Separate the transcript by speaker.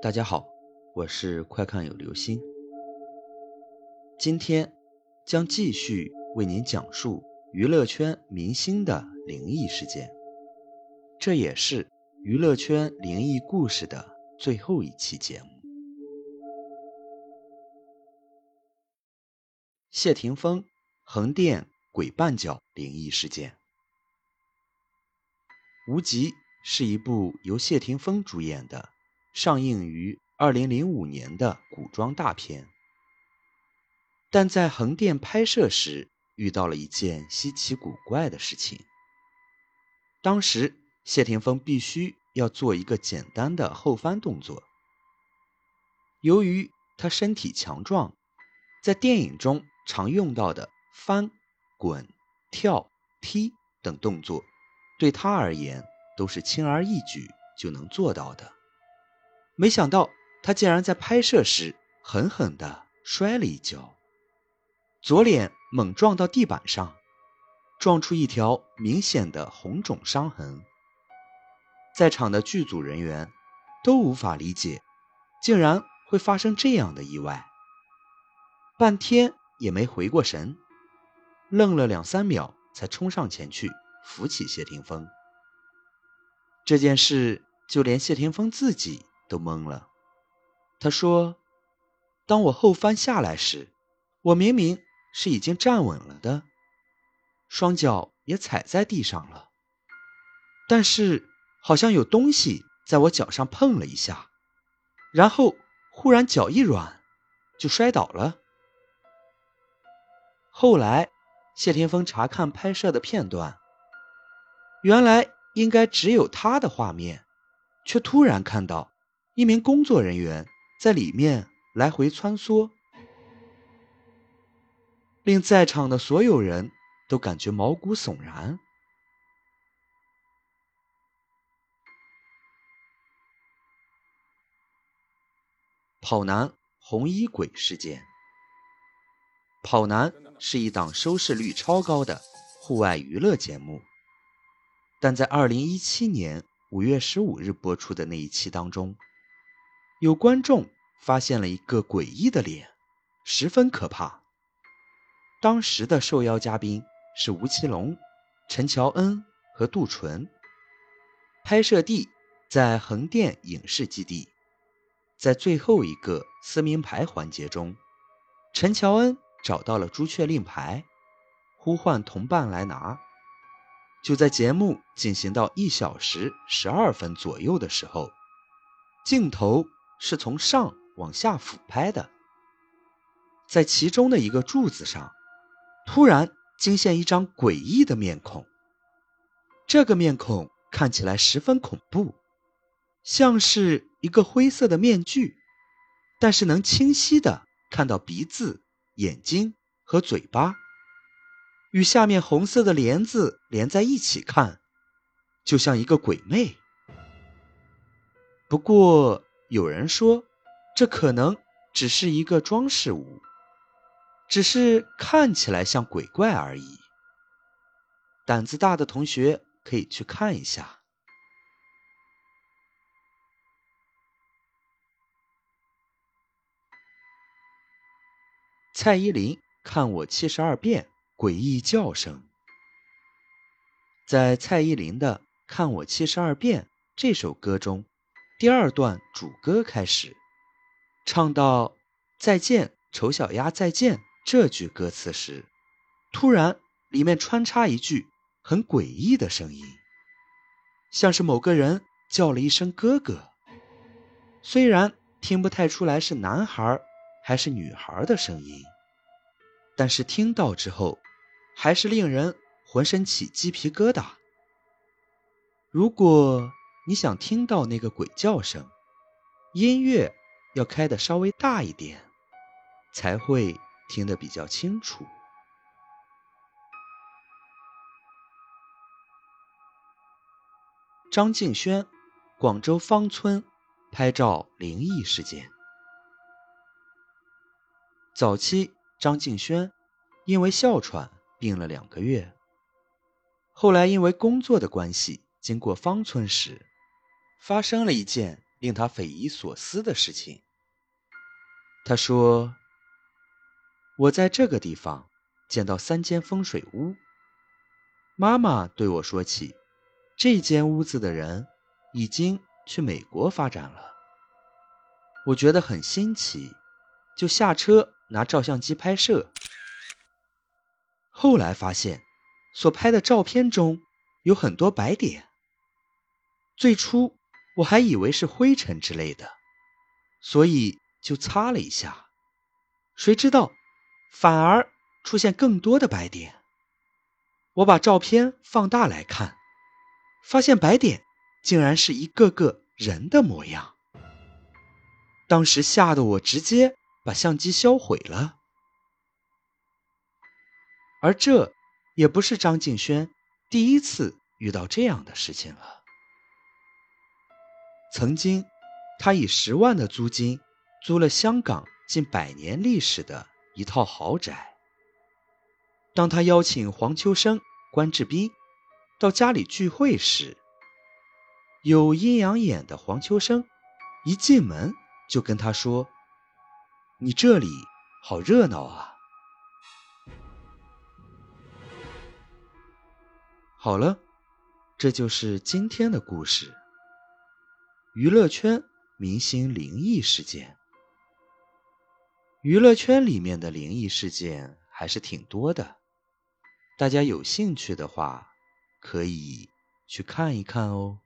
Speaker 1: 大家好，我是快看有流星。今天将继续为您讲述娱乐圈明星的灵异事件，这也是娱乐圈灵异故事的最后一期节目。谢霆锋横店鬼绊脚灵异事件，《无极》是一部由谢霆锋主演的。上映于二零零五年的古装大片，但在横店拍摄时遇到了一件稀奇古怪的事情。当时谢霆锋必须要做一个简单的后翻动作，由于他身体强壮，在电影中常用到的翻、滚、跳、踢等动作，对他而言都是轻而易举就能做到的。没想到他竟然在拍摄时狠狠地摔了一跤，左脸猛撞到地板上，撞出一条明显的红肿伤痕。在场的剧组人员都无法理解，竟然会发生这样的意外，半天也没回过神，愣了两三秒才冲上前去扶起谢霆锋。这件事就连谢霆锋自己。都懵了。他说：“当我后翻下来时，我明明是已经站稳了的，双脚也踩在地上了，但是好像有东西在我脚上碰了一下，然后忽然脚一软，就摔倒了。”后来，谢霆锋查看拍摄的片段，原来应该只有他的画面，却突然看到。一名工作人员在里面来回穿梭，令在场的所有人都感觉毛骨悚然。跑男红衣鬼事件。跑男是一档收视率超高的户外娱乐节目，但在二零一七年五月十五日播出的那一期当中。有观众发现了一个诡异的脸，十分可怕。当时的受邀嘉宾是吴奇隆、陈乔恩和杜淳。拍摄地在横店影视基地。在最后一个撕名牌环节中，陈乔恩找到了朱雀令牌，呼唤同伴来拿。就在节目进行到一小时十二分左右的时候，镜头。是从上往下俯拍的，在其中的一个柱子上，突然惊现一张诡异的面孔。这个面孔看起来十分恐怖，像是一个灰色的面具，但是能清晰的看到鼻子、眼睛和嘴巴，与下面红色的帘子连在一起看，就像一个鬼魅。不过。有人说，这可能只是一个装饰物，只是看起来像鬼怪而已。胆子大的同学可以去看一下。蔡依林《看我七十二变》诡异叫声，在蔡依林的《看我七十二变》这首歌中。第二段主歌开始，唱到“再见，丑小鸭，再见”这句歌词时，突然里面穿插一句很诡异的声音，像是某个人叫了一声“哥哥”。虽然听不太出来是男孩还是女孩的声音，但是听到之后，还是令人浑身起鸡皮疙瘩。如果。你想听到那个鬼叫声，音乐要开的稍微大一点，才会听得比较清楚。张敬轩，广州芳村拍照灵异事件。早期张敬轩因为哮喘病了两个月，后来因为工作的关系经过芳村时。发生了一件令他匪夷所思的事情。他说：“我在这个地方见到三间风水屋。妈妈对我说起，这间屋子的人已经去美国发展了。我觉得很新奇，就下车拿照相机拍摄。后来发现，所拍的照片中有很多白点。最初我还以为是灰尘之类的，所以。”就擦了一下，谁知道反而出现更多的白点。我把照片放大来看，发现白点竟然是一个个人的模样。当时吓得我直接把相机销毁了。而这也不是张敬轩第一次遇到这样的事情了。曾经，他以十万的租金。租了香港近百年历史的一套豪宅。当他邀请黄秋生、关智斌到家里聚会时，有阴阳眼的黄秋生一进门就跟他说：“你这里好热闹啊！”好了，这就是今天的故事——娱乐圈明星灵异事件。娱乐圈里面的灵异事件还是挺多的，大家有兴趣的话，可以去看一看哦。